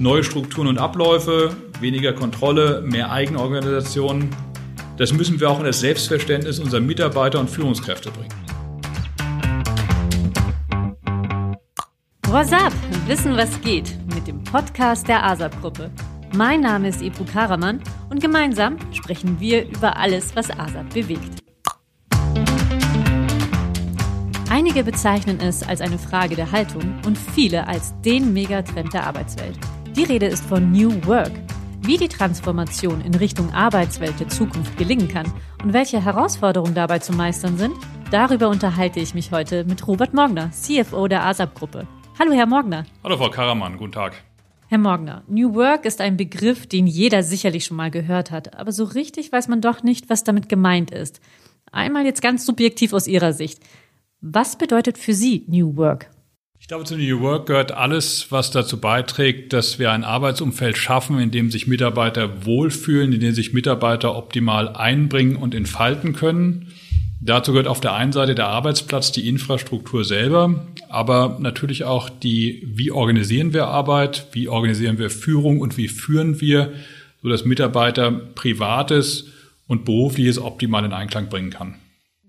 Neue Strukturen und Abläufe, weniger Kontrolle, mehr Eigenorganisation. Das müssen wir auch in das Selbstverständnis unserer Mitarbeiter und Führungskräfte bringen. WhatsApp, Wissen was geht mit dem Podcast der ASAP-Gruppe. Mein Name ist Ebru Karaman und gemeinsam sprechen wir über alles, was ASAP bewegt. Einige bezeichnen es als eine Frage der Haltung und viele als den Megatrend der Arbeitswelt. Die Rede ist von New Work. Wie die Transformation in Richtung Arbeitswelt der Zukunft gelingen kann und welche Herausforderungen dabei zu meistern sind, darüber unterhalte ich mich heute mit Robert Morgner, CFO der ASAP-Gruppe. Hallo, Herr Morgner. Hallo, Frau Karamann, guten Tag. Herr Morgner, New Work ist ein Begriff, den jeder sicherlich schon mal gehört hat, aber so richtig weiß man doch nicht, was damit gemeint ist. Einmal jetzt ganz subjektiv aus Ihrer Sicht. Was bedeutet für Sie New Work? Ich glaube, zu New Work gehört alles, was dazu beiträgt, dass wir ein Arbeitsumfeld schaffen, in dem sich Mitarbeiter wohlfühlen, in dem sich Mitarbeiter optimal einbringen und entfalten können. Dazu gehört auf der einen Seite der Arbeitsplatz, die Infrastruktur selber, aber natürlich auch die, wie organisieren wir Arbeit, wie organisieren wir Führung und wie führen wir, sodass Mitarbeiter Privates und Berufliches optimal in Einklang bringen kann.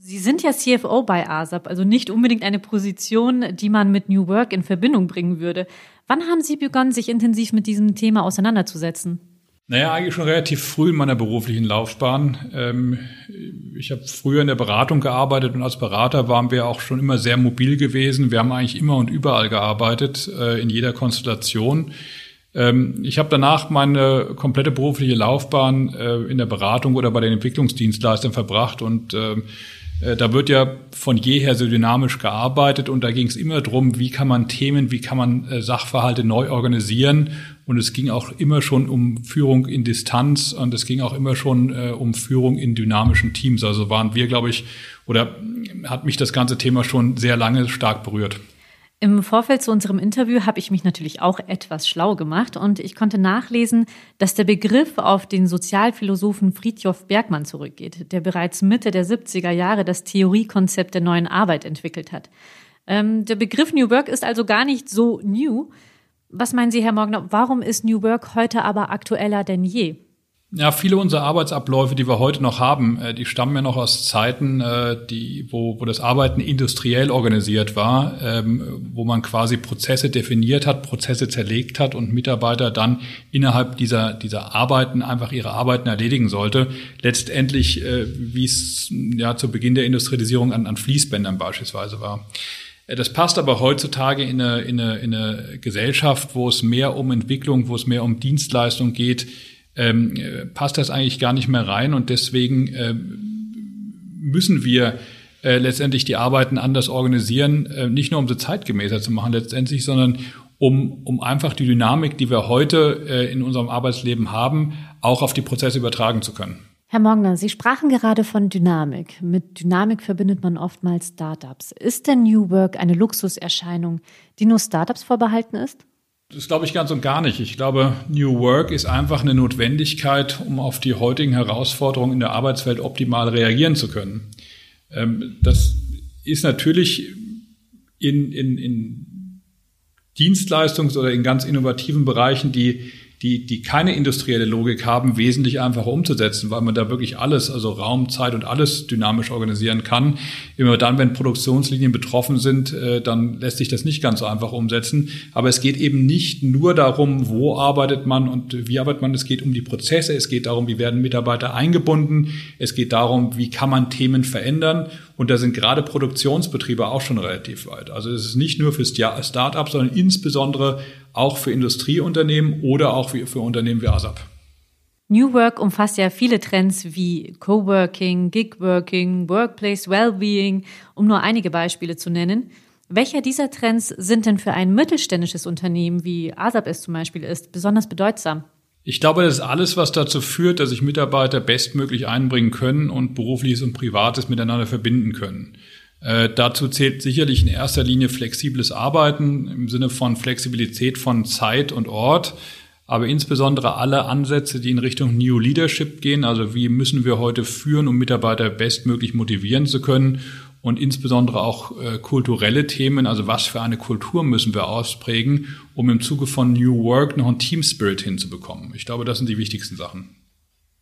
Sie sind ja CFO bei ASAP, also nicht unbedingt eine Position, die man mit New Work in Verbindung bringen würde. Wann haben Sie begonnen, sich intensiv mit diesem Thema auseinanderzusetzen? Naja, eigentlich schon relativ früh in meiner beruflichen Laufbahn. Ähm, ich habe früher in der Beratung gearbeitet und als Berater waren wir auch schon immer sehr mobil gewesen. Wir haben eigentlich immer und überall gearbeitet, äh, in jeder Konstellation. Ähm, ich habe danach meine komplette berufliche Laufbahn äh, in der Beratung oder bei den Entwicklungsdienstleistern verbracht und ähm, äh, da wird ja von jeher so dynamisch gearbeitet und da ging es immer drum, wie kann man Themen, wie kann man äh, Sachverhalte neu organisieren. Und es ging auch immer schon um Führung in Distanz und es ging auch immer schon äh, um Führung in dynamischen Teams. Also waren wir, glaube ich, oder hat mich das ganze Thema schon sehr lange stark berührt. Im Vorfeld zu unserem Interview habe ich mich natürlich auch etwas schlau gemacht und ich konnte nachlesen, dass der Begriff auf den Sozialphilosophen Friedjof Bergmann zurückgeht, der bereits Mitte der 70er Jahre das Theoriekonzept der neuen Arbeit entwickelt hat. Ähm, der Begriff New Work ist also gar nicht so new. Was meinen Sie, Herr Morgner, warum ist New Work heute aber aktueller denn je? Ja, viele unserer Arbeitsabläufe, die wir heute noch haben, äh, die stammen ja noch aus Zeiten, äh, die, wo, wo das Arbeiten industriell organisiert war, ähm, wo man quasi Prozesse definiert hat, Prozesse zerlegt hat und Mitarbeiter dann innerhalb dieser, dieser Arbeiten einfach ihre Arbeiten erledigen sollte. Letztendlich, äh, wie es ja zu Beginn der Industrialisierung an, an Fließbändern beispielsweise war. Das passt aber heutzutage in eine, in, eine, in eine Gesellschaft, wo es mehr um Entwicklung, wo es mehr um Dienstleistung geht, ähm, passt das eigentlich gar nicht mehr rein und deswegen äh, müssen wir äh, letztendlich die Arbeiten anders organisieren, äh, nicht nur um sie zeitgemäßer zu machen letztendlich, sondern um, um einfach die Dynamik, die wir heute äh, in unserem Arbeitsleben haben, auch auf die Prozesse übertragen zu können. Herr Mogner, Sie sprachen gerade von Dynamik. Mit Dynamik verbindet man oftmals Startups. Ist denn New Work eine Luxuserscheinung, die nur Startups vorbehalten ist? Das glaube ich ganz und gar nicht. Ich glaube, New Work ist einfach eine Notwendigkeit, um auf die heutigen Herausforderungen in der Arbeitswelt optimal reagieren zu können. Ähm, das ist natürlich in, in, in Dienstleistungs- oder in ganz innovativen Bereichen, die die, die keine industrielle Logik haben, wesentlich einfacher umzusetzen, weil man da wirklich alles, also Raum, Zeit und alles dynamisch organisieren kann. Immer dann, wenn Produktionslinien betroffen sind, äh, dann lässt sich das nicht ganz so einfach umsetzen. Aber es geht eben nicht nur darum, wo arbeitet man und wie arbeitet man. Es geht um die Prozesse. Es geht darum, wie werden Mitarbeiter eingebunden. Es geht darum, wie kann man Themen verändern. Und da sind gerade Produktionsbetriebe auch schon relativ weit. Also es ist nicht nur für Start-ups, sondern insbesondere auch für Industrieunternehmen oder auch für, Unternehmen wie ASAP. New Work umfasst ja viele Trends wie Coworking, Gigworking, Workplace Wellbeing, um nur einige Beispiele zu nennen. Welcher dieser Trends sind denn für ein mittelständisches Unternehmen wie ASAP es zum Beispiel ist besonders bedeutsam? Ich glaube, das ist alles, was dazu führt, dass sich Mitarbeiter bestmöglich einbringen können und berufliches und privates miteinander verbinden können. Äh, dazu zählt sicherlich in erster Linie flexibles Arbeiten im Sinne von Flexibilität von Zeit und Ort, aber insbesondere alle Ansätze, die in Richtung New Leadership gehen, also wie müssen wir heute führen, um Mitarbeiter bestmöglich motivieren zu können und insbesondere auch äh, kulturelle Themen, also was für eine Kultur müssen wir ausprägen, um im Zuge von New Work noch einen Team Spirit hinzubekommen. Ich glaube, das sind die wichtigsten Sachen.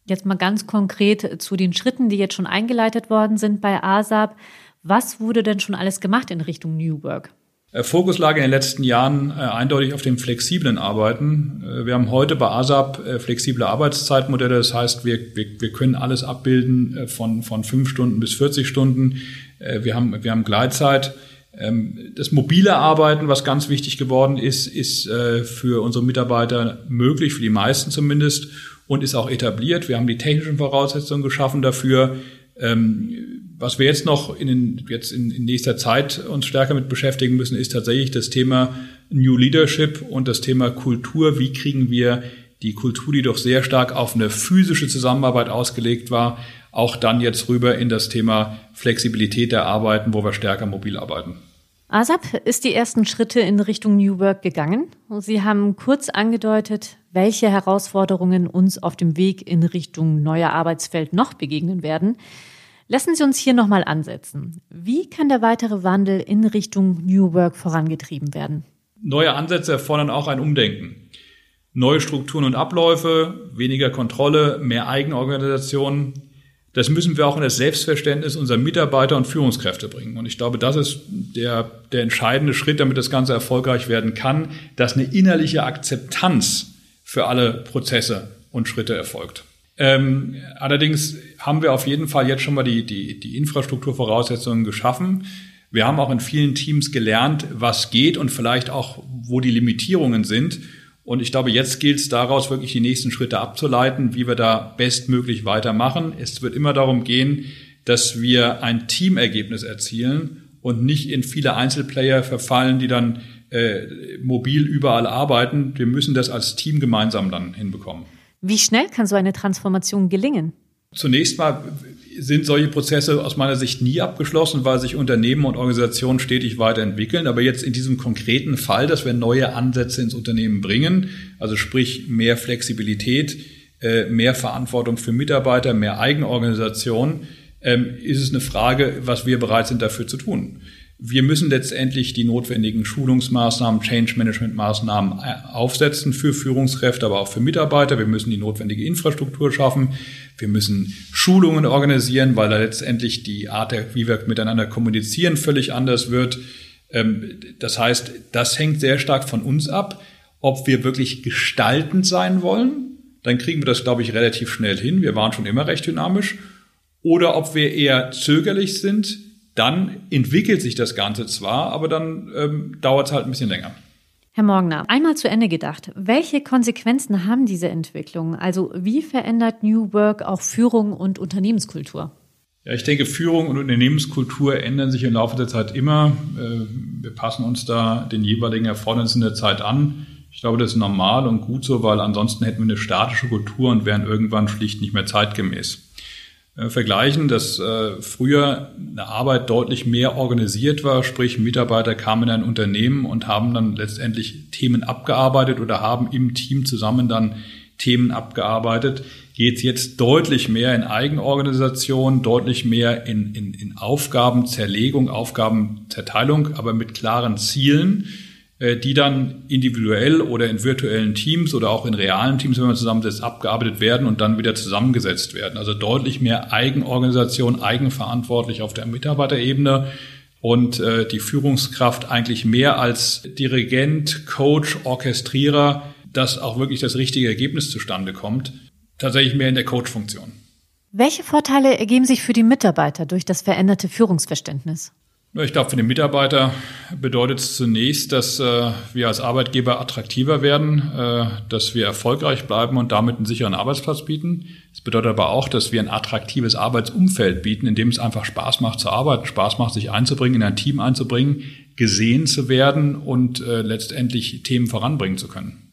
Jetzt mal ganz konkret zu den Schritten, die jetzt schon eingeleitet worden sind bei ASAP. Was wurde denn schon alles gemacht in Richtung New Work? Äh, Fokus lag in den letzten Jahren äh, eindeutig auf dem flexiblen Arbeiten. Äh, wir haben heute bei ASAP flexible Arbeitszeitmodelle. Das heißt, wir, wir, wir können alles abbilden von, von fünf Stunden bis 40 Stunden. Wir, haben, wir haben Gleitzeit. Ähm, das mobile Arbeiten, was ganz wichtig geworden ist, ist für unsere Mitarbeiter möglich, für die meisten zumindest, und ist auch etabliert. Wir haben die technischen Voraussetzungen geschaffen dafür. Ähm, was wir jetzt noch in, den, jetzt in, in nächster Zeit uns stärker mit beschäftigen müssen, ist tatsächlich das Thema New Leadership und das Thema Kultur. Wie kriegen wir die Kultur, die doch sehr stark auf eine physische Zusammenarbeit ausgelegt war, auch dann jetzt rüber in das Thema Flexibilität der Arbeiten, wo wir stärker mobil arbeiten. ASAP ist die ersten Schritte in Richtung New Work gegangen. Sie haben kurz angedeutet, welche Herausforderungen uns auf dem Weg in Richtung neuer Arbeitsfeld noch begegnen werden. Lassen Sie uns hier nochmal ansetzen. Wie kann der weitere Wandel in Richtung New Work vorangetrieben werden? Neue Ansätze erfordern auch ein Umdenken. Neue Strukturen und Abläufe, weniger Kontrolle, mehr Eigenorganisation. Das müssen wir auch in das Selbstverständnis unserer Mitarbeiter und Führungskräfte bringen. Und ich glaube, das ist der, der entscheidende Schritt, damit das Ganze erfolgreich werden kann, dass eine innerliche Akzeptanz für alle Prozesse und Schritte erfolgt. Ähm, allerdings haben wir auf jeden Fall jetzt schon mal die, die, die Infrastrukturvoraussetzungen geschaffen. Wir haben auch in vielen Teams gelernt, was geht und vielleicht auch, wo die Limitierungen sind. Und ich glaube, jetzt gilt es daraus, wirklich die nächsten Schritte abzuleiten, wie wir da bestmöglich weitermachen. Es wird immer darum gehen, dass wir ein Teamergebnis erzielen und nicht in viele Einzelplayer verfallen, die dann äh, mobil überall arbeiten. Wir müssen das als Team gemeinsam dann hinbekommen. Wie schnell kann so eine Transformation gelingen? Zunächst mal sind solche Prozesse aus meiner Sicht nie abgeschlossen, weil sich Unternehmen und Organisationen stetig weiterentwickeln. Aber jetzt in diesem konkreten Fall, dass wir neue Ansätze ins Unternehmen bringen, also sprich mehr Flexibilität, äh, mehr Verantwortung für Mitarbeiter, mehr Eigenorganisation, ähm, ist es eine Frage, was wir bereit sind dafür zu tun. Wir müssen letztendlich die notwendigen Schulungsmaßnahmen, Change-Management-Maßnahmen äh, aufsetzen für Führungskräfte, aber auch für Mitarbeiter. Wir müssen die notwendige Infrastruktur schaffen. Wir müssen Schulungen organisieren, weil da letztendlich die Art, wie wir miteinander kommunizieren, völlig anders wird. Ähm, das heißt, das hängt sehr stark von uns ab, ob wir wirklich gestaltend sein wollen. Dann kriegen wir das, glaube ich, relativ schnell hin. Wir waren schon immer recht dynamisch. Oder ob wir eher zögerlich sind, dann entwickelt sich das Ganze zwar, aber dann ähm, dauert es halt ein bisschen länger. Herr Morgner, einmal zu Ende gedacht. Welche Konsequenzen haben diese Entwicklungen? Also wie verändert New Work auch Führung und Unternehmenskultur? Ja, ich denke, Führung und Unternehmenskultur ändern sich im Laufe der Zeit immer. Äh, wir passen uns da den jeweiligen Erfordernissen der Zeit an. Ich glaube, das ist normal und gut so, weil ansonsten hätten wir eine statische Kultur und wären irgendwann schlicht nicht mehr zeitgemäß. Äh, vergleichen, dass äh, früher eine Arbeit deutlich mehr organisiert war, sprich Mitarbeiter kamen in ein Unternehmen und haben dann letztendlich Themen abgearbeitet oder haben im Team zusammen dann Themen abgearbeitet, geht es jetzt deutlich mehr in Eigenorganisation, deutlich mehr in, in, in Aufgabenzerlegung, Aufgabenzerteilung, aber mit klaren Zielen die dann individuell oder in virtuellen Teams oder auch in realen Teams, wenn man zusammensetzt, abgearbeitet werden und dann wieder zusammengesetzt werden. Also deutlich mehr Eigenorganisation, eigenverantwortlich auf der Mitarbeiterebene und äh, die Führungskraft eigentlich mehr als Dirigent, Coach, Orchestrierer, dass auch wirklich das richtige Ergebnis zustande kommt, tatsächlich mehr in der Coach-Funktion. Welche Vorteile ergeben sich für die Mitarbeiter durch das veränderte Führungsverständnis? Ich glaube, für den Mitarbeiter bedeutet es zunächst, dass äh, wir als Arbeitgeber attraktiver werden, äh, dass wir erfolgreich bleiben und damit einen sicheren Arbeitsplatz bieten. Es bedeutet aber auch, dass wir ein attraktives Arbeitsumfeld bieten, in dem es einfach Spaß macht zu arbeiten, Spaß macht, sich einzubringen, in ein Team einzubringen, gesehen zu werden und äh, letztendlich Themen voranbringen zu können.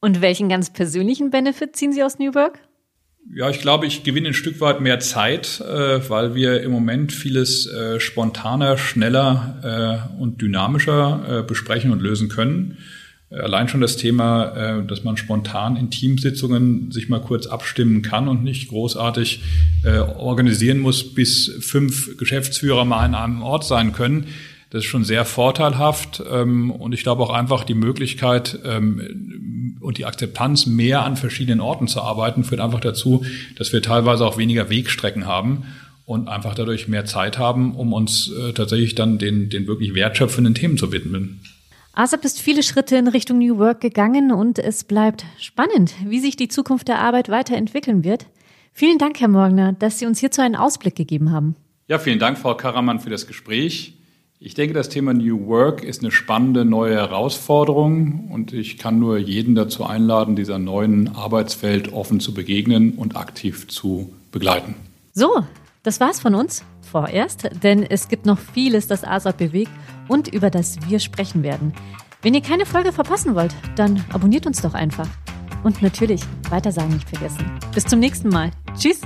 Und welchen ganz persönlichen Benefit ziehen Sie aus New Work? Ja, ich glaube, ich gewinne ein Stück weit mehr Zeit, äh, weil wir im Moment vieles äh, spontaner, schneller äh, und dynamischer äh, besprechen und lösen können. Allein schon das Thema, äh, dass man spontan in Teamsitzungen sich mal kurz abstimmen kann und nicht großartig äh, organisieren muss, bis fünf Geschäftsführer mal an einem Ort sein können. Das ist schon sehr vorteilhaft ähm, und ich glaube auch einfach die Möglichkeit ähm, und die Akzeptanz, mehr an verschiedenen Orten zu arbeiten, führt einfach dazu, dass wir teilweise auch weniger Wegstrecken haben und einfach dadurch mehr Zeit haben, um uns äh, tatsächlich dann den, den wirklich wertschöpfenden Themen zu widmen. ASAP ist viele Schritte in Richtung New Work gegangen und es bleibt spannend, wie sich die Zukunft der Arbeit weiterentwickeln wird. Vielen Dank, Herr Morgner, dass Sie uns hierzu einen Ausblick gegeben haben. Ja, vielen Dank, Frau Karamann, für das Gespräch. Ich denke, das Thema New Work ist eine spannende neue Herausforderung und ich kann nur jeden dazu einladen, dieser neuen Arbeitswelt offen zu begegnen und aktiv zu begleiten. So, das war's von uns vorerst, denn es gibt noch vieles, das ASAP bewegt und über das wir sprechen werden. Wenn ihr keine Folge verpassen wollt, dann abonniert uns doch einfach. Und natürlich, weitersagen nicht vergessen. Bis zum nächsten Mal. Tschüss!